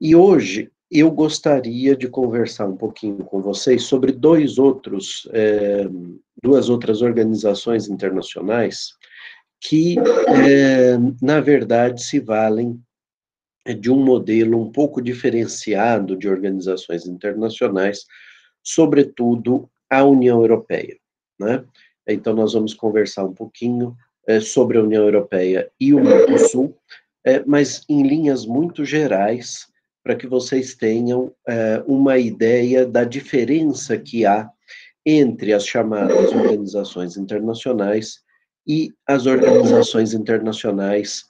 E hoje eu gostaria de conversar um pouquinho com vocês sobre dois outros, é, duas outras organizações internacionais que, é, na verdade, se valem de um modelo um pouco diferenciado de organizações internacionais, sobretudo a União Europeia. Né? Então, nós vamos conversar um pouquinho é, sobre a União Europeia e o Mercosul, é, mas em linhas muito gerais, para que vocês tenham é, uma ideia da diferença que há entre as chamadas organizações internacionais e as organizações internacionais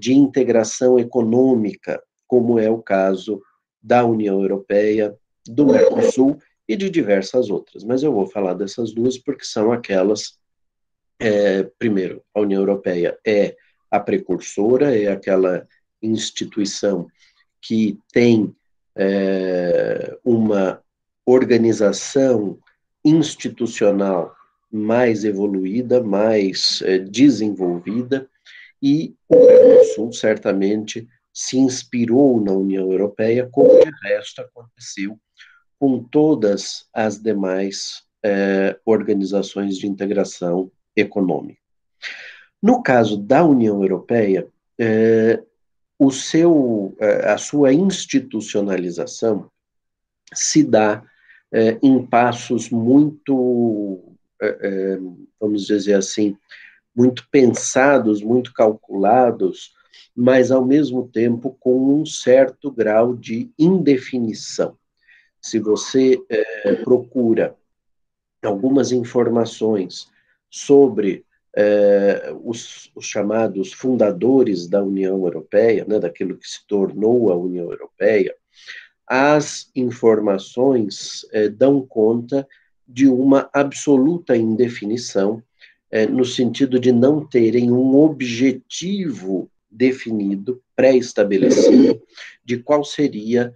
de integração econômica, como é o caso da União Europeia, do Mercosul e de diversas outras. Mas eu vou falar dessas duas porque são aquelas. É, primeiro, a União Europeia é a precursora, é aquela instituição que tem é, uma organização institucional mais evoluída, mais é, desenvolvida, e o Mercosul certamente se inspirou na União Europeia, como de resto aconteceu com todas as demais é, organizações de integração econômica. No caso da União Europeia, é, o seu, é, a sua institucionalização se dá é, em passos muito, vamos dizer assim, muito pensados, muito calculados, mas ao mesmo tempo com um certo grau de indefinição. Se você procura algumas informações sobre é, os, os, chamados fundadores da União Europeia, né, daquilo que se tornou a União Europeia, as informações é, dão conta de uma absoluta indefinição, é, no sentido de não terem um objetivo definido, pré-estabelecido, de qual seria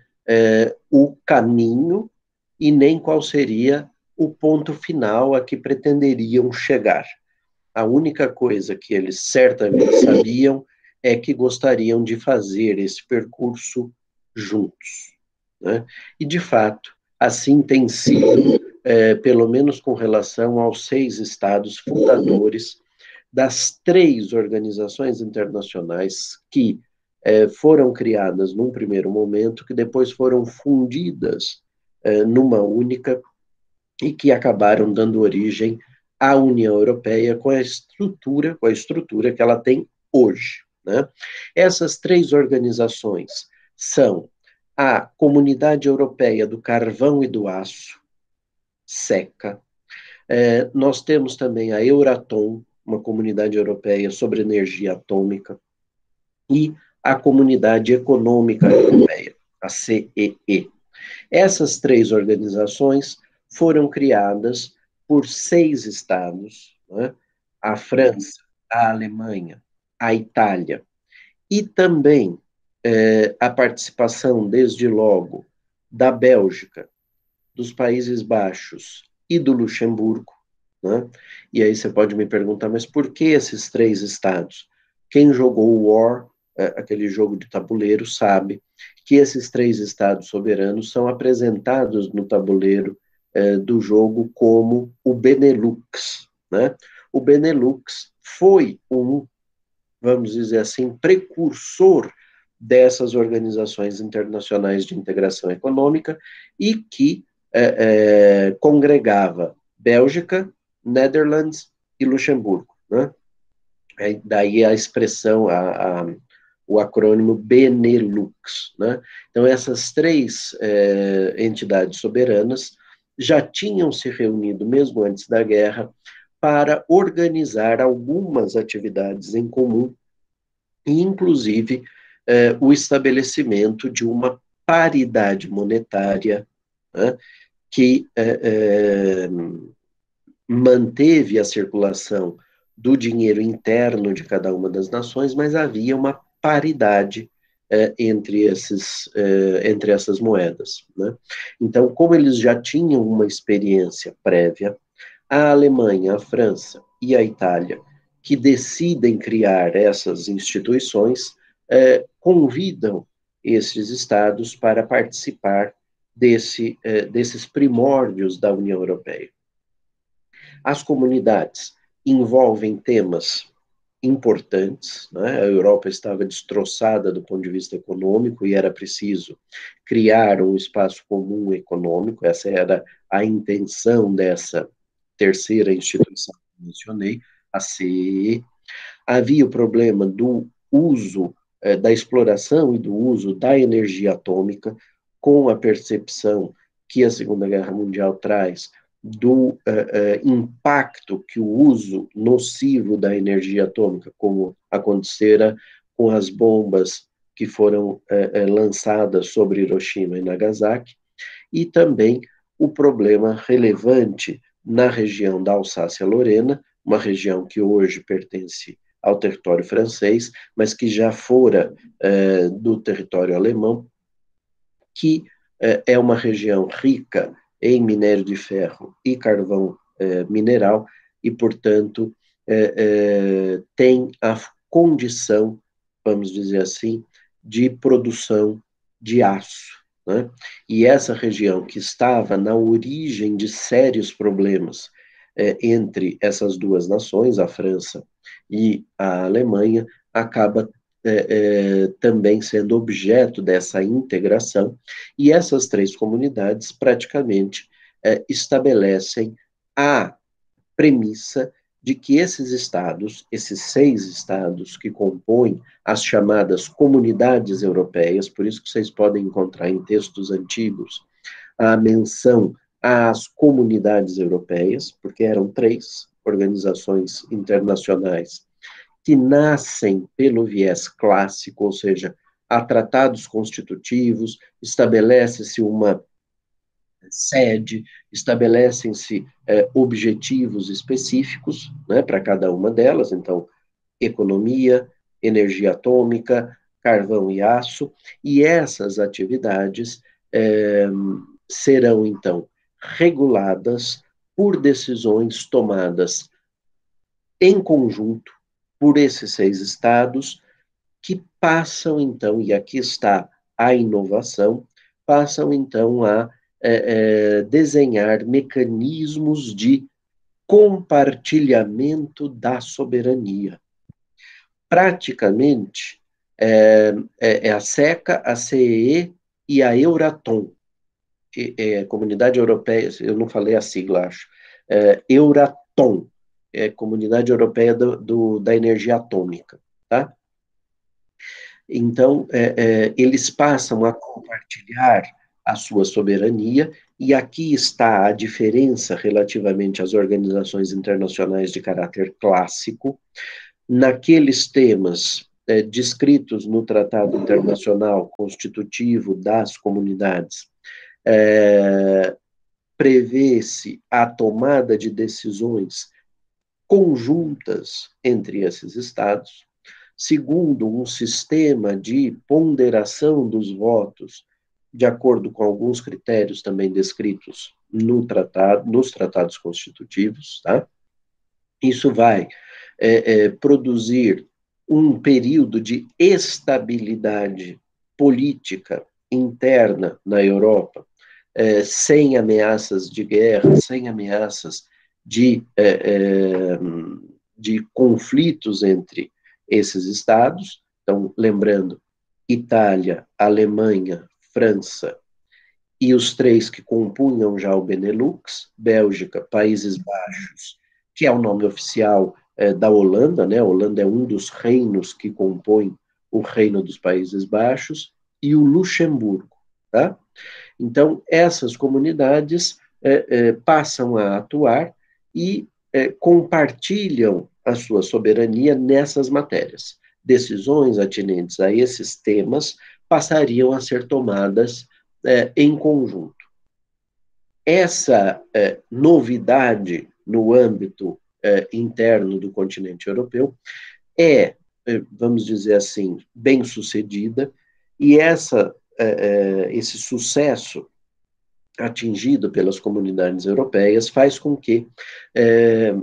o caminho e nem qual seria o ponto final a que pretenderiam chegar. A única coisa que eles certamente sabiam é que gostariam de fazer esse percurso juntos. Né? E, de fato, assim tem sido, é, pelo menos com relação aos seis estados fundadores das três organizações internacionais que é, foram criadas num primeiro momento, que depois foram fundidas é, numa única e que acabaram dando origem a União Europeia com a estrutura, com a estrutura que ela tem hoje. Né? Essas três organizações são a Comunidade Europeia do Carvão e do Aço, SECA. É, nós temos também a Euratom, uma comunidade europeia sobre energia atômica, e a Comunidade Econômica Europeia, a CEE. Essas três organizações foram criadas por seis estados, né? a França, a Alemanha, a Itália, e também é, a participação, desde logo, da Bélgica, dos Países Baixos e do Luxemburgo. Né? E aí você pode me perguntar, mas por que esses três estados? Quem jogou o War, é, aquele jogo de tabuleiro, sabe que esses três estados soberanos são apresentados no tabuleiro é, do jogo como o Benelux. Né? O Benelux foi um, vamos dizer assim, precursor dessas organizações internacionais de integração econômica e que é, é, congregava Bélgica, Netherlands e Luxemburgo. Né? É, daí a expressão, a, a, o acrônimo Benelux. Né? Então, essas três entidades soberanas já tinham se reunido, mesmo antes da guerra, para organizar algumas atividades em comum, e inclusive eh, o estabelecimento de uma paridade monetária né, que eh, eh, manteve a circulação do dinheiro interno de cada uma das nações, mas havia uma paridade entre, esses, é, entre essas moedas. Né? Então, como eles já tinham uma experiência prévia, a Alemanha, a França e a Itália que decidem criar essas instituições é, convidam esses estados para participar desse, desses primórdios da União Europeia. As comunidades envolvem temas importantes. Né? A Europa estava destroçada do ponto de vista econômico e era preciso criar um espaço comum econômico. Essa era a intenção dessa terceira instituição que mencionei, a CEE. Havia o problema do uso, eh, da exploração e do uso da energia atômica, com a percepção que a Segunda Guerra Mundial traz do uh, uh, impacto que o uso nocivo da energia atômica, como acontecera com as bombas que foram uh, lançadas sobre Hiroshima e Nagasaki, e também o problema relevante na região da Alsácia-Lorena, uma região que hoje pertence ao território francês, mas que já fora do território alemão, que é uma região rica em minério de ferro e carvão é, mineral, e, portanto, é, é, tem a condição, vamos dizer assim, de produção de aço. Né? E essa região que estava na origem de sérios problemas é, entre essas duas nações, a França e a Alemanha, acaba é, é, também sendo objeto dessa integração, e essas três comunidades praticamente é, estabelecem a premissa de que esses estados, esses seis estados que compõem as chamadas comunidades europeias, por isso que vocês podem encontrar em textos antigos a menção às comunidades europeias, porque eram três organizações internacionais que nascem pelo viés clássico, ou seja, há tratados constitutivos, estabelece-se uma sede, estabelecem-se é, objetivos específicos né, para cada uma delas, então, economia, energia atômica, carvão e aço, e essas atividades é, serão, então, reguladas por decisões tomadas em conjunto por esses seis estados, que passam então, e aqui está a inovação, passam então a é, é, desenhar mecanismos de compartilhamento da soberania. Praticamente, é, é, é a SECA, a CEE e a Euratom, é, Comunidade Europeia, eu não falei a sigla, acho, é, Euratom, é, Comunidade Europeia do, do, da Energia Atômica, tá? Então, é, é, eles passam a compartilhar a sua soberania, e aqui está a diferença relativamente às organizações internacionais de caráter clássico, naqueles temas é, descritos no Tratado Internacional Constitutivo das Comunidades, é, prevê-se a tomada de decisões conjuntas entre esses estados, segundo um sistema de ponderação dos votos, de acordo com alguns critérios também descritos no tratado, nos tratados constitutivos, tá? Isso vai é, é, produzir um período de estabilidade política interna na Europa, é, sem ameaças de guerra, sem ameaças de, é, é, de conflitos entre esses estados. Então, lembrando, Itália, Alemanha, França e os três que compunham já o Benelux, Bélgica, Países Baixos, que é o nome oficial é, da Holanda, né? A Holanda é um dos reinos que compõem o Reino dos Países Baixos, e o Luxemburgo, tá? Então, essas comunidades é, é, passam a atuar e é, compartilham a sua soberania nessas matérias. Decisões atinentes a esses temas passariam a ser tomadas é, em conjunto. Essa é, novidade no âmbito é, interno do continente europeu é, é vamos dizer assim, bem sucedida, e essa, é, esse sucesso atingido pelas comunidades europeias faz com que é,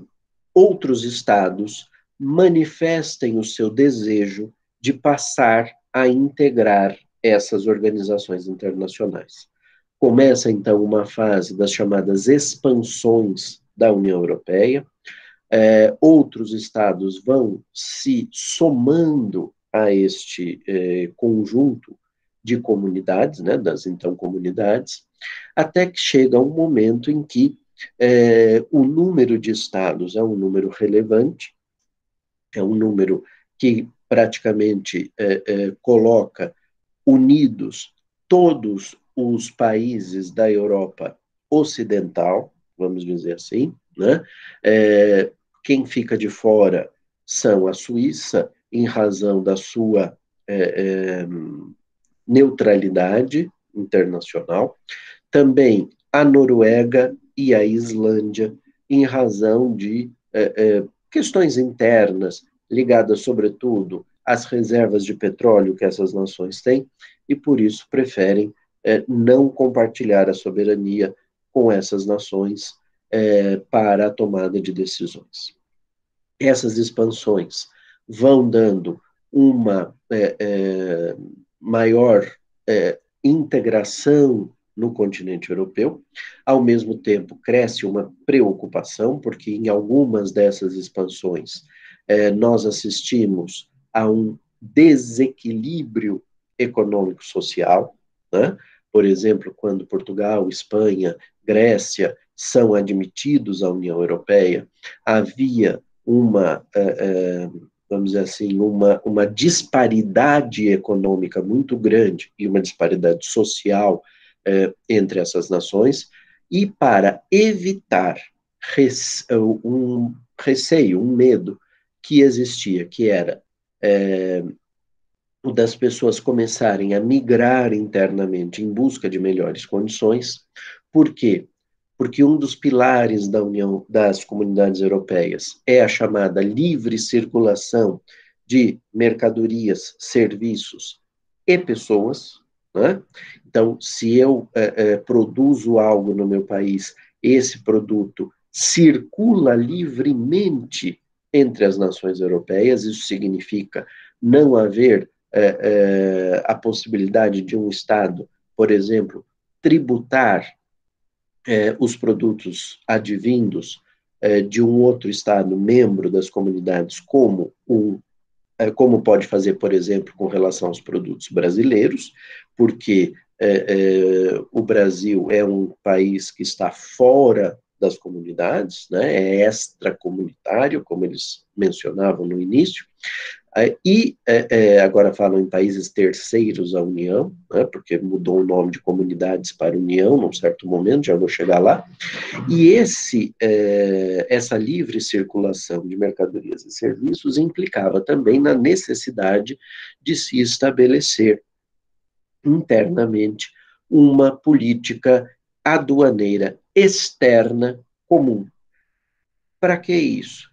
outros estados manifestem o seu desejo de passar a integrar essas organizações internacionais. Começa então uma fase das chamadas expansões da União Europeia, é, outros estados vão se somando a este é, conjunto de comunidades, né, das então comunidades, até que chega um momento em que é, o número de estados é um número relevante, é um número que praticamente é, é, coloca unidos todos os países da Europa ocidental, vamos dizer assim, né? É, quem fica de fora são a Suíça, em razão da sua é, é, neutralidade internacional, também a Noruega e a Islândia, em razão de é, é questões internas, ligadas, sobretudo, às reservas de petróleo que essas nações têm, e por isso preferem é, não compartilhar a soberania com essas nações para a tomada de decisões. Essas expansões vão dando uma maior é, integração no continente europeu, ao mesmo tempo cresce uma preocupação, porque em algumas dessas expansões é, nós assistimos a um desequilíbrio econômico-social, né? por exemplo, quando Portugal, Espanha, Grécia são admitidos à União Europeia, havia uma, eh, eh, vamos dizer assim, uma, uma disparidade econômica muito grande e uma disparidade social eh, entre essas nações, e para evitar um receio, um medo que existia, que era é, das pessoas começarem a migrar internamente em busca de melhores condições. Por quê? Porque um dos pilares da União das Comunidades Europeias é a chamada livre circulação de mercadorias, serviços e pessoas. Né? Então, se eu é, é, produzo algo no meu país, esse produto circula livremente entre as nações europeias, isso significa não haver é, a possibilidade de um Estado, por exemplo, tributar é, os produtos advindos é, de um outro Estado membro das comunidades, como um é, como pode fazer, por exemplo, com relação aos produtos brasileiros, porque é, o Brasil é um país que está fora das comunidades, né, é extracomunitário, como eles mencionavam no início, é, e é, é, agora falam em países terceiros à União, né, porque mudou o nome de comunidades para União num certo momento, já vou chegar lá, e esse, é, essa livre circulação de mercadorias e serviços implicava também na necessidade de se estabelecer internamente uma política aduaneira externa comum. Para que isso?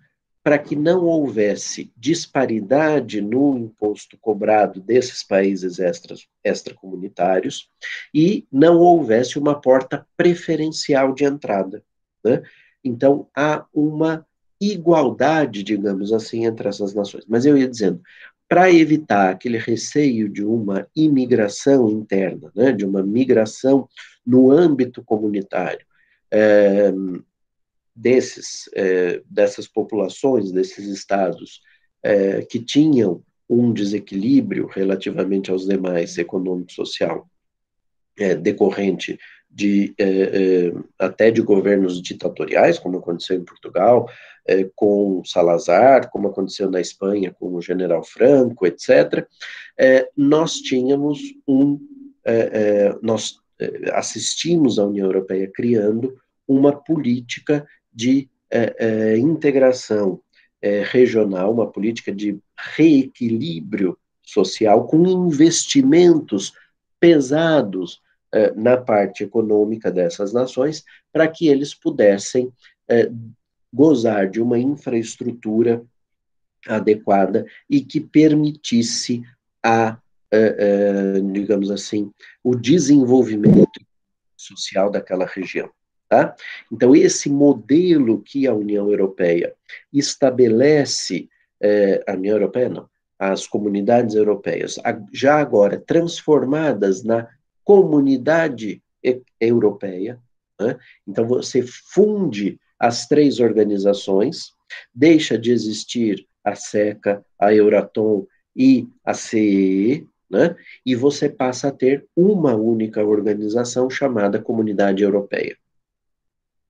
Para que não houvesse disparidade no imposto cobrado desses países extras, extracomunitários e não houvesse uma porta preferencial de entrada. Né? Então, há uma igualdade, digamos assim, entre essas nações. Mas eu ia dizendo, para evitar aquele receio de uma imigração interna, né, de uma migração no âmbito comunitário, é, desses, é, dessas populações, desses estados é, que tinham um desequilíbrio relativamente aos demais econômico-social é, decorrente de é, é, até de governos ditatoriais, como aconteceu em Portugal, é, com Salazar, como aconteceu na Espanha com o General Franco, etc. nós tínhamos um, nós assistimos a União Europeia criando uma política de é, é, integração é, regional, uma política de reequilíbrio social com investimentos pesados é, na parte econômica dessas nações, para que eles pudessem é, gozar de uma infraestrutura adequada e que permitisse a é, digamos assim, o desenvolvimento social daquela região. Tá? Então, esse modelo que a União Europeia estabelece é, a União Europeia não, as comunidades europeias, já agora transformadas na comunidade europeia, né? então você funde as três organizações, deixa de existir a SECA, a Euratom e a CEE, né? e você passa a ter uma única organização chamada Comunidade Europeia.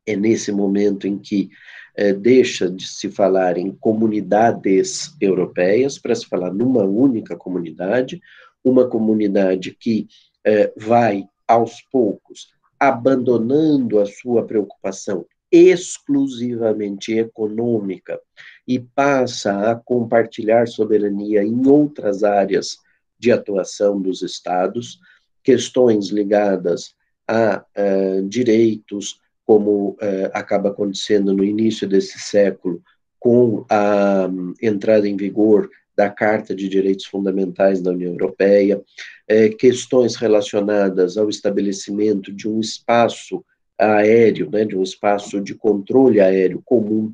É nesse momento em que é, deixa de se falar em comunidades europeias para se falar numa única comunidade, uma comunidade que é, vai, aos poucos, abandonando a sua preocupação exclusivamente econômica e passa a compartilhar soberania em outras áreas de atuação dos estados, questões ligadas a uh, direitos, como uh, acaba acontecendo no início desse século, com a um, entrada em vigor da Carta de Direitos Fundamentais da União Europeia, eh, questões relacionadas ao estabelecimento de um espaço aéreo, né, de um espaço de controle aéreo comum,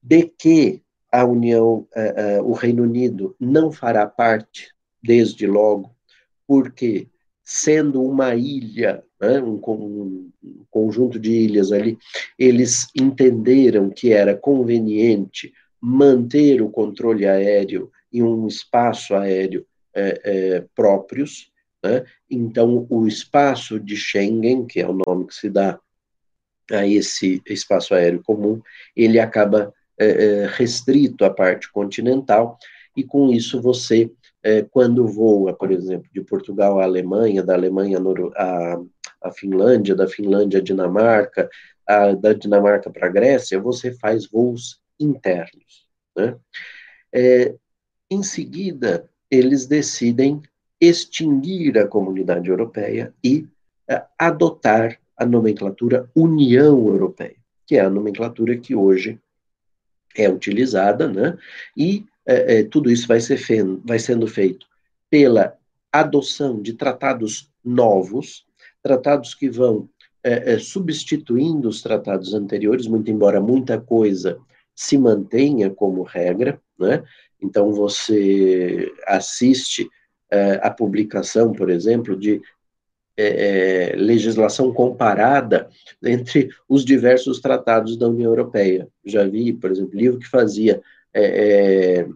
de que a União, uh, o Reino Unido não fará parte, desde logo, porque sendo uma ilha, né, um, um, conjunto de ilhas ali, eles entenderam que era conveniente manter o controle aéreo em um espaço aéreo é, é, próprios, né? então o espaço de Schengen, que é o nome que se dá a esse espaço aéreo comum, ele acaba é, é, restrito à parte continental, e com isso você, é, quando voa, por exemplo, de Portugal à Alemanha, da Alemanha à, à Finlândia, da Finlândia à Dinamarca, a, da Dinamarca para a Grécia, você faz voos internos. Né? É, em seguida, eles decidem extinguir a comunidade europeia e é, adotar a nomenclatura União Europeia, que é a nomenclatura que hoje é utilizada, né? E é, é, tudo isso vai, ser fe vai sendo feito pela adoção de tratados novos, tratados que vão é, é, substituindo os tratados anteriores, muito embora muita coisa se mantenha como regra, né? Então você assiste é, a publicação, por exemplo, de é, é, legislação comparada entre os diversos tratados da União Europeia. Já vi, por exemplo, livro que fazia é, é,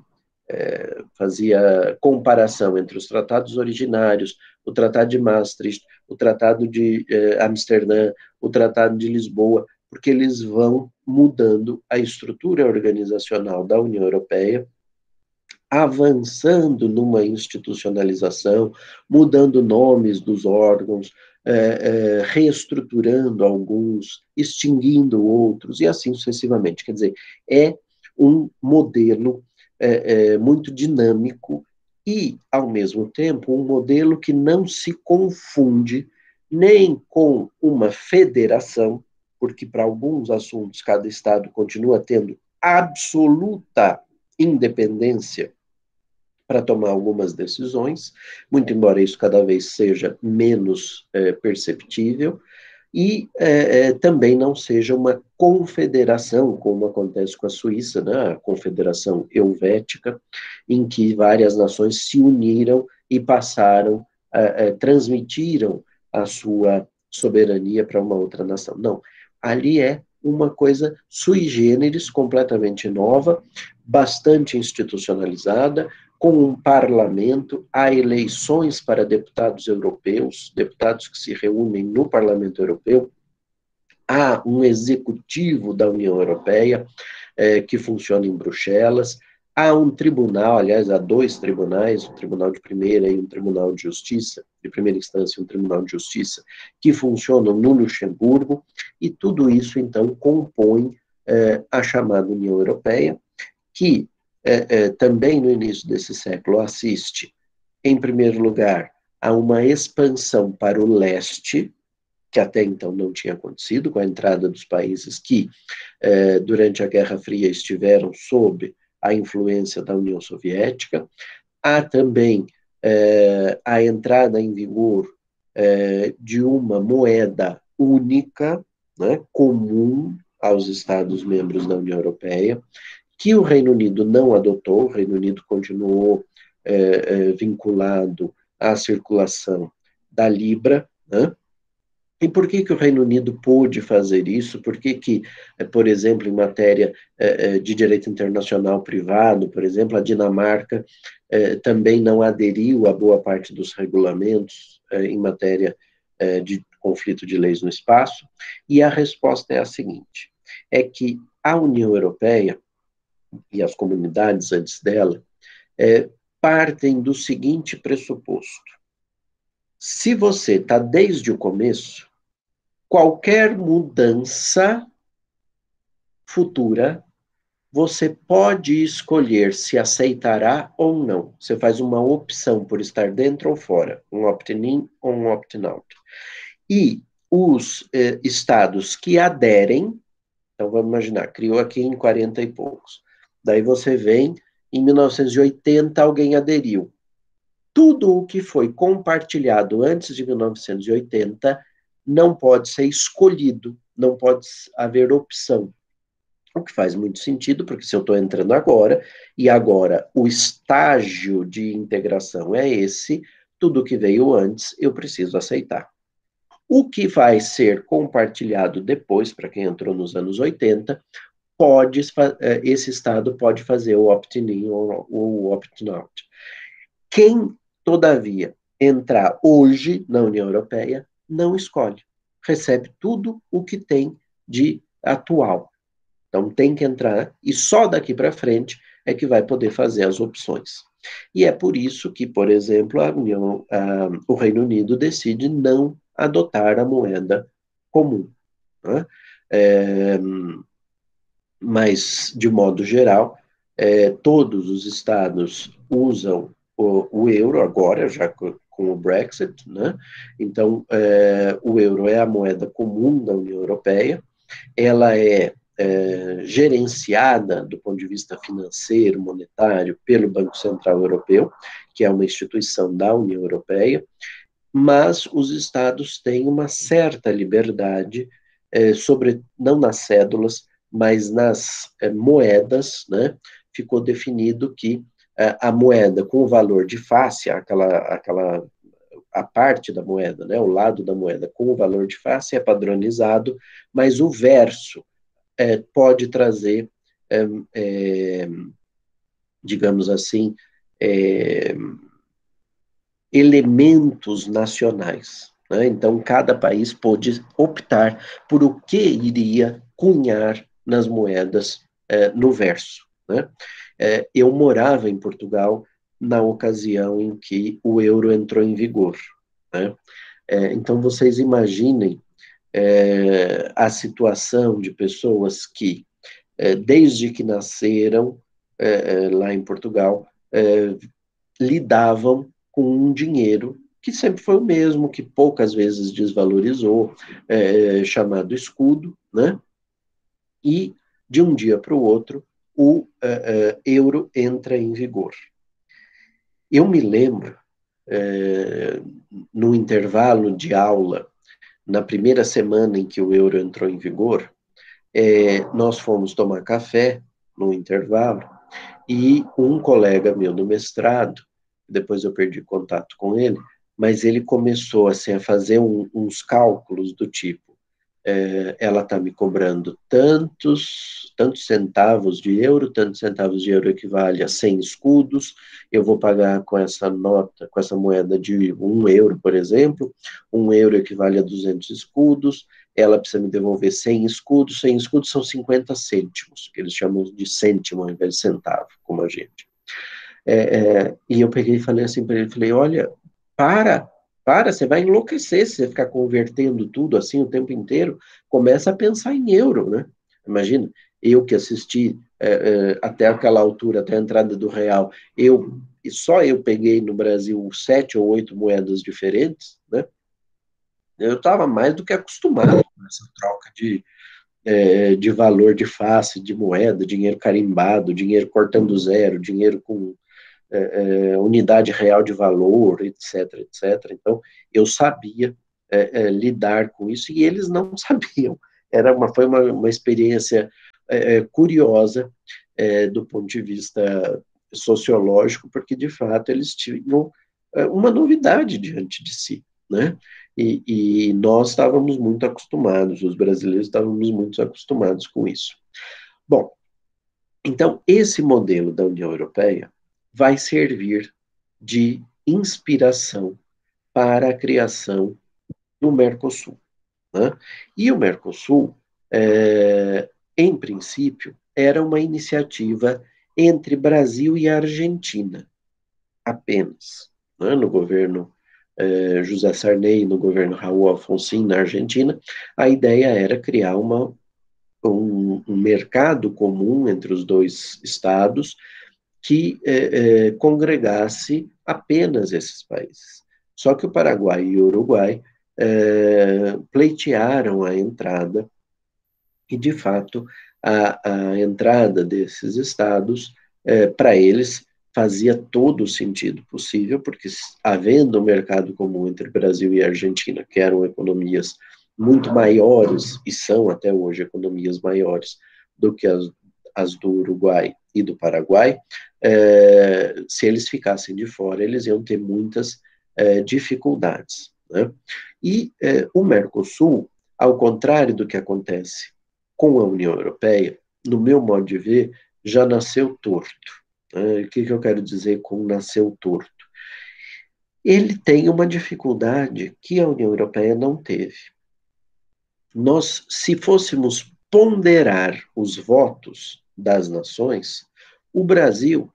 é, fazia comparação entre os tratados originários, o Tratado de Maastricht, o Tratado de Amsterdã, o Tratado de Lisboa, porque eles vão mudando a estrutura organizacional da União Europeia avançando numa institucionalização, mudando nomes dos órgãos, é, é, reestruturando alguns, extinguindo outros, e assim sucessivamente. Quer dizer, é um modelo é, é muito dinâmico e, ao mesmo tempo, um modelo que não se confunde nem com uma federação, porque para alguns assuntos cada Estado continua tendo absoluta independência para tomar algumas decisões, muito embora isso cada vez seja menos é, perceptível, e é, é, também não seja uma confederação, como acontece com a Suíça, né, a Confederação Helvética, em que várias nações se uniram e passaram, é, é, transmitiram a sua soberania para uma outra nação. Não, ali é uma coisa sui generis, completamente nova, bastante institucionalizada, com um parlamento, há eleições para deputados europeus, deputados que se reúnem no Parlamento Europeu, há um executivo da União Europeia é, que funciona em Bruxelas, há um tribunal, aliás, há dois tribunais, um tribunal de primeira e um tribunal de justiça, de primeira instância um tribunal de justiça, que funcionam no Luxemburgo, e tudo isso, então, compõe é, a chamada União Europeia, que é, é, também no início desse século assiste, em primeiro lugar, a uma expansão para o leste, que até então não tinha acontecido, com a entrada dos países que, é, durante a Guerra Fria, estiveram sob a influência da União Soviética. Há também é, a entrada em vigor é, de uma moeda única, né, comum aos Estados membros da União Europeia, que o Reino Unido não adotou, o Reino Unido continuou é, é, vinculado à circulação da Libra, né? E por que, que o Reino Unido pôde fazer isso? Por que, que é, por exemplo, em matéria é, é, de direito internacional privado, por exemplo, a Dinamarca também não aderiu a boa parte dos regulamentos em matéria de conflito de leis no espaço? E a resposta é a seguinte: é que a União Europeia e as comunidades antes dela partem do seguinte pressuposto: se você está desde o começo, qualquer mudança futura, você pode escolher se aceitará ou não. Você faz uma opção por estar dentro ou fora, um opt-in ou um opt-out. E os eh, estados que aderem, então vamos imaginar, criou aqui em 40 e poucos. Daí você vem, em 1980 alguém aderiu tudo o que foi compartilhado antes de 1980 não pode ser escolhido, não pode haver opção. O que faz muito sentido, porque se eu estou entrando agora, e agora o estágio de integração é esse, tudo que veio antes eu preciso aceitar. O que vai ser compartilhado depois, para quem entrou nos anos 80, pode, eh, esse Estado pode fazer o opt-in ou o opt-out. Quem todavia, entrar hoje na União Europeia, não escolhe. Recebe tudo o que tem de atual. Então tem que entrar e só daqui para frente é que vai poder fazer as opções. E é por isso que, por exemplo, a União, a, o Reino Unido decide não adotar a moeda comum. Né? É, mas, de modo geral, é, todos os estados usam o, o euro agora, já com, o Brexit, né? Então, é, o euro é a moeda comum da União Europeia, ela é, é, gerenciada do ponto de vista financeiro, monetário, pelo Banco Central Europeu, que é uma instituição da União Europeia, mas os estados têm uma certa liberdade é, sobre, não nas cédulas, mas nas é, moedas, né? Ficou definido que a moeda com o valor de face, aquela, aquela a parte da moeda, né, o lado da moeda com o valor de face é padronizado, mas o verso é, pode trazer, é, é, digamos assim, é, elementos nacionais. Né? Então, cada país pode optar por o que iria cunhar nas moedas é, no verso. Né? É, eu morava em Portugal na ocasião em que o euro entrou em vigor. Né? É, então, vocês imaginem é, a situação de pessoas que, é, desde que nasceram é, lá em Portugal, lidavam com um dinheiro que sempre foi o mesmo, que poucas vezes desvalorizou, chamado escudo, né? E, de um dia para o outro, o uh, uh, euro entra em vigor. Eu me lembro, uh, no intervalo de aula, na primeira semana em que o euro entrou em vigor, nós fomos tomar café no intervalo e um colega meu do mestrado, depois eu perdi contato com ele, mas ele começou assim, a fazer um, uns cálculos do tipo, é, ela está me cobrando tantos, tantos centavos de euro, tantos centavos de euro equivale a 100 escudos, eu vou pagar com essa nota, com essa moeda de um euro, por exemplo, um euro equivale a 200 escudos, ela precisa me devolver 100 escudos, 100 escudos são 50 cêntimos, que eles chamam de cêntimo ao invés de centavo, como a gente. É, é, e eu peguei e falei assim para ele, falei, olha, para, para, você vai enlouquecer se você ficar convertendo tudo assim o tempo inteiro. Começa a pensar em euro, né? Imagina, eu que assisti é, é, até aquela altura, até a entrada do real, eu só eu peguei no Brasil sete ou oito moedas diferentes, né? Eu estava mais do que acostumado com essa troca de, é, de valor de face, de moeda, dinheiro carimbado, dinheiro cortando zero, dinheiro com é, é, unidade real de valor, etc, etc. Então, eu sabia é, é lidar com isso e eles não sabiam. Era uma, foi uma, uma experiência é, curiosa do ponto de vista sociológico, porque de fato eles tinham uma novidade diante de si, né? E, e, nós estávamos muito acostumados, os brasileiros estávamos muito acostumados com isso. Bom, então esse modelo da União Europeia vai servir de inspiração para a criação do Mercosul. Né? E o Mercosul, é, em princípio, era uma iniciativa entre Brasil e Argentina, apenas. Né? No governo é, José Sarney, no governo Raul Alfonsin, na Argentina, a ideia era criar uma, um, um mercado comum entre os dois estados que é, é, congregasse apenas esses países. Só que o Paraguai e o Uruguai é, pleitearam a entrada, e de fato a, a entrada desses estados, é, para eles, fazia todo o sentido possível, porque havendo um mercado comum entre Brasil e Argentina, que eram economias muito maiores, e são até hoje economias maiores do que as, as do Uruguai e do Paraguai, é, se eles ficassem de fora, eles iam ter muitas é, dificuldades. Né? E é, o Mercosul, ao contrário do que acontece com a União Europeia, no meu modo de ver, já nasceu torto. Né? O que, que eu quero dizer com nasceu torto? Ele tem uma dificuldade que a União Europeia não teve. Nós, se fôssemos ponderar os votos das nações, o Brasil,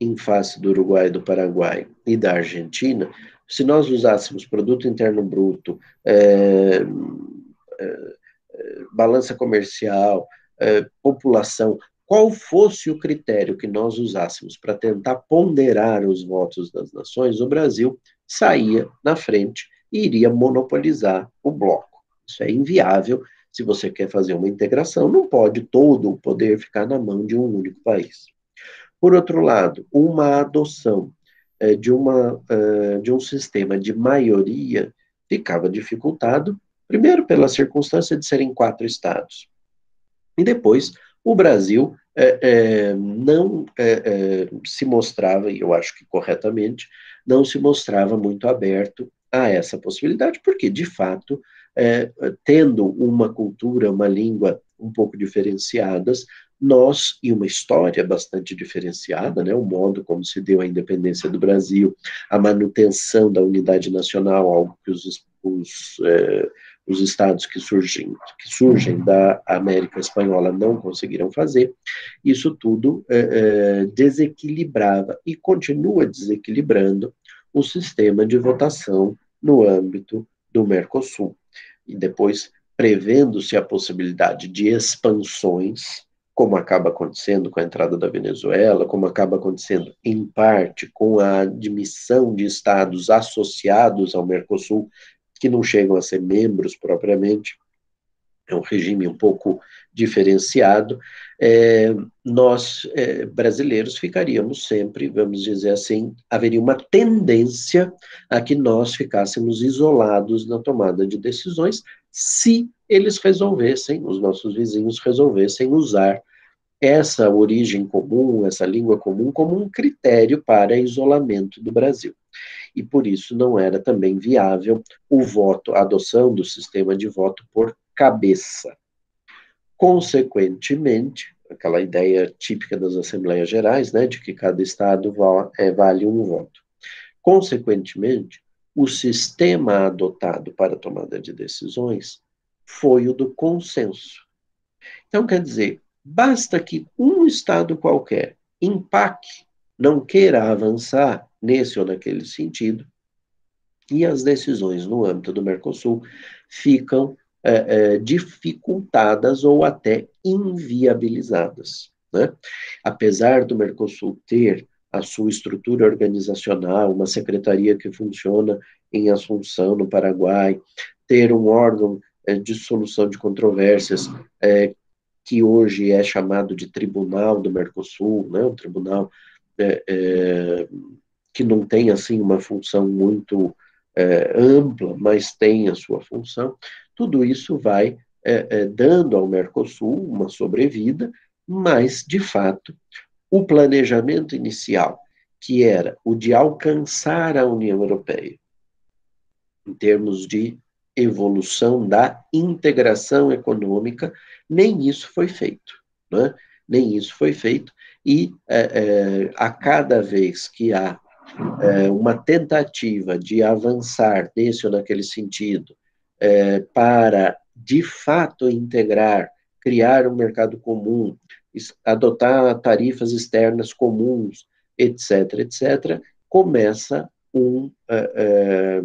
em face do Uruguai, do Paraguai e da Argentina, se nós usássemos produto interno bruto, é, é, balança comercial, é, população, qual fosse o critério que nós usássemos para tentar ponderar os votos das nações, o Brasil saía na frente e iria monopolizar o bloco. Isso é inviável se você quer fazer uma integração, não pode todo o poder ficar na mão de um único país. Por outro lado, uma adoção é, de, uma, é, de um sistema de maioria ficava dificultado, primeiro pela circunstância de serem quatro estados, e depois o Brasil é, é, não é, se mostrava, e eu acho que corretamente, não se mostrava muito aberto a essa possibilidade, porque, de fato, é, tendo uma cultura, uma língua um pouco diferenciadas, nós, e uma história bastante diferenciada, né, o modo como se deu a independência do Brasil, a manutenção da unidade nacional, algo que os, os, é, os estados que surgem, que surgem da América Espanhola não conseguiram fazer, isso tudo é, desequilibrava e continua desequilibrando o sistema de votação no âmbito do Mercosul. E depois, prevendo-se a possibilidade de expansões, como acaba acontecendo com a entrada da Venezuela, como acaba acontecendo, em parte, com a admissão de estados associados ao Mercosul, que não chegam a ser membros propriamente, é um regime um pouco diferenciado, é, nós, é, brasileiros, ficaríamos sempre, vamos dizer assim, haveria uma tendência a que nós ficássemos isolados na tomada de decisões, se eles resolvessem, os nossos vizinhos resolvessem usar essa origem comum, essa língua comum, como um critério para isolamento do Brasil. E por isso não era também viável o voto, a adoção do sistema de voto por cabeça. Consequentemente, aquela ideia típica das Assembleias Gerais, né, de que cada Estado é, vale um voto. Consequentemente, o sistema adotado para a tomada de decisões foi o do consenso. Então, quer dizer, Basta que um Estado qualquer empaque, não queira avançar nesse ou naquele sentido, e as decisões no âmbito do Mercosul ficam é, é, dificultadas ou até inviabilizadas. Né? Apesar do Mercosul ter a sua estrutura organizacional, uma secretaria que funciona em Assunção, no Paraguai, ter um órgão é, de solução de controvérsias é, que hoje é chamado de Tribunal do Mercosul, né, um tribunal é, é, que não tem assim uma função muito é, ampla, mas tem a sua função. Tudo isso vai é, é, dando ao Mercosul uma sobrevida mas, de fato, o planejamento inicial, que era o de alcançar a União Europeia, em termos de evolução da integração econômica, nem isso foi feito. Né? Nem isso foi feito, e é, é, a cada vez que há é, uma tentativa de avançar nesse ou naquele sentido, é, para de fato integrar, criar um mercado comum, adotar tarifas externas comuns, etc., etc., começa um, é, é,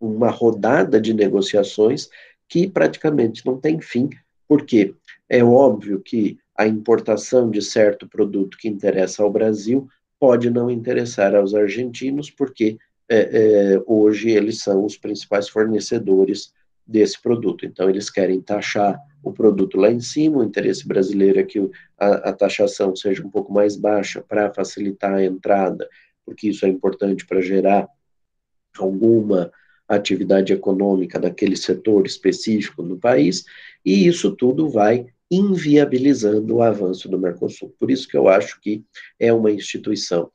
uma rodada de negociações que praticamente não tem fim, porque é óbvio que a importação de certo produto que interessa ao Brasil pode não interessar aos argentinos, porque é, é, hoje eles são os principais fornecedores desse produto. Então, eles querem taxar o produto lá em cima, o interesse brasileiro é que a, a taxação seja um pouco mais baixa para facilitar a entrada, porque isso é importante para gerar alguma atividade econômica daquele setor específico no país, e isso tudo vai inviabilizando o avanço do Mercosul. Por isso que eu acho que é uma instituição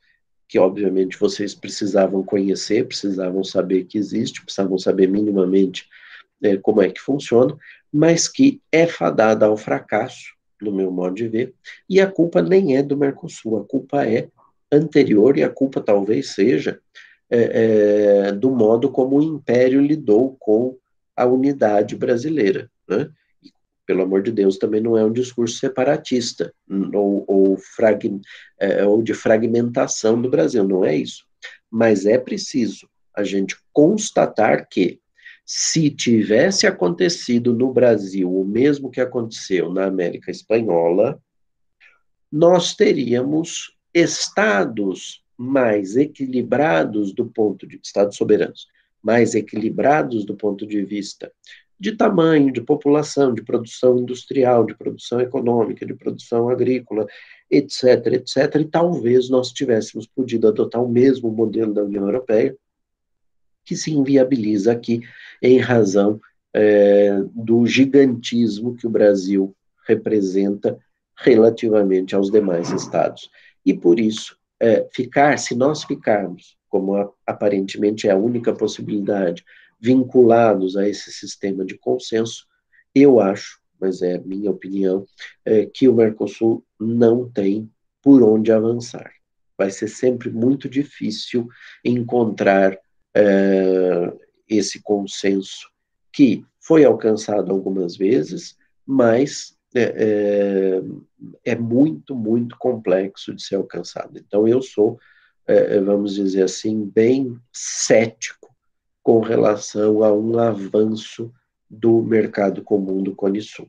que, obviamente, vocês precisavam conhecer, precisavam saber que existe, precisavam saber minimamente é, como é que funciona, mas que é fadada ao fracasso, no meu modo de ver, e a culpa nem é do Mercosul, a culpa é anterior e a culpa talvez seja é, é, do modo como o Império lidou com a unidade brasileira. Né? pelo amor de Deus, também não é um discurso separatista ou, ou, frag, é, ou de fragmentação do Brasil, não é isso. Mas é preciso a gente constatar que, se tivesse acontecido no Brasil o mesmo que aconteceu na América Espanhola, nós teríamos estados mais equilibrados do ponto de estados soberanos, mais equilibrados do ponto de vista de tamanho, de população, de produção industrial, de produção econômica, de produção agrícola, etc., etc., e talvez nós tivéssemos podido adotar o mesmo modelo da União Europeia, que se inviabiliza aqui em razão é, do gigantismo que o Brasil representa relativamente aos demais estados. E por isso, é, ficar, se nós ficarmos, como a, aparentemente é a única possibilidade, vinculados a esse sistema de consenso, eu acho, mas é minha opinião, é, que o Mercosul não tem por onde avançar. Vai ser sempre muito difícil encontrar é, esse consenso que foi alcançado algumas vezes, mas é, é, é muito, muito complexo de ser alcançado. Então, eu sou, é, vamos dizer assim, bem cético com relação a um avanço do mercado comum do Cone Sul.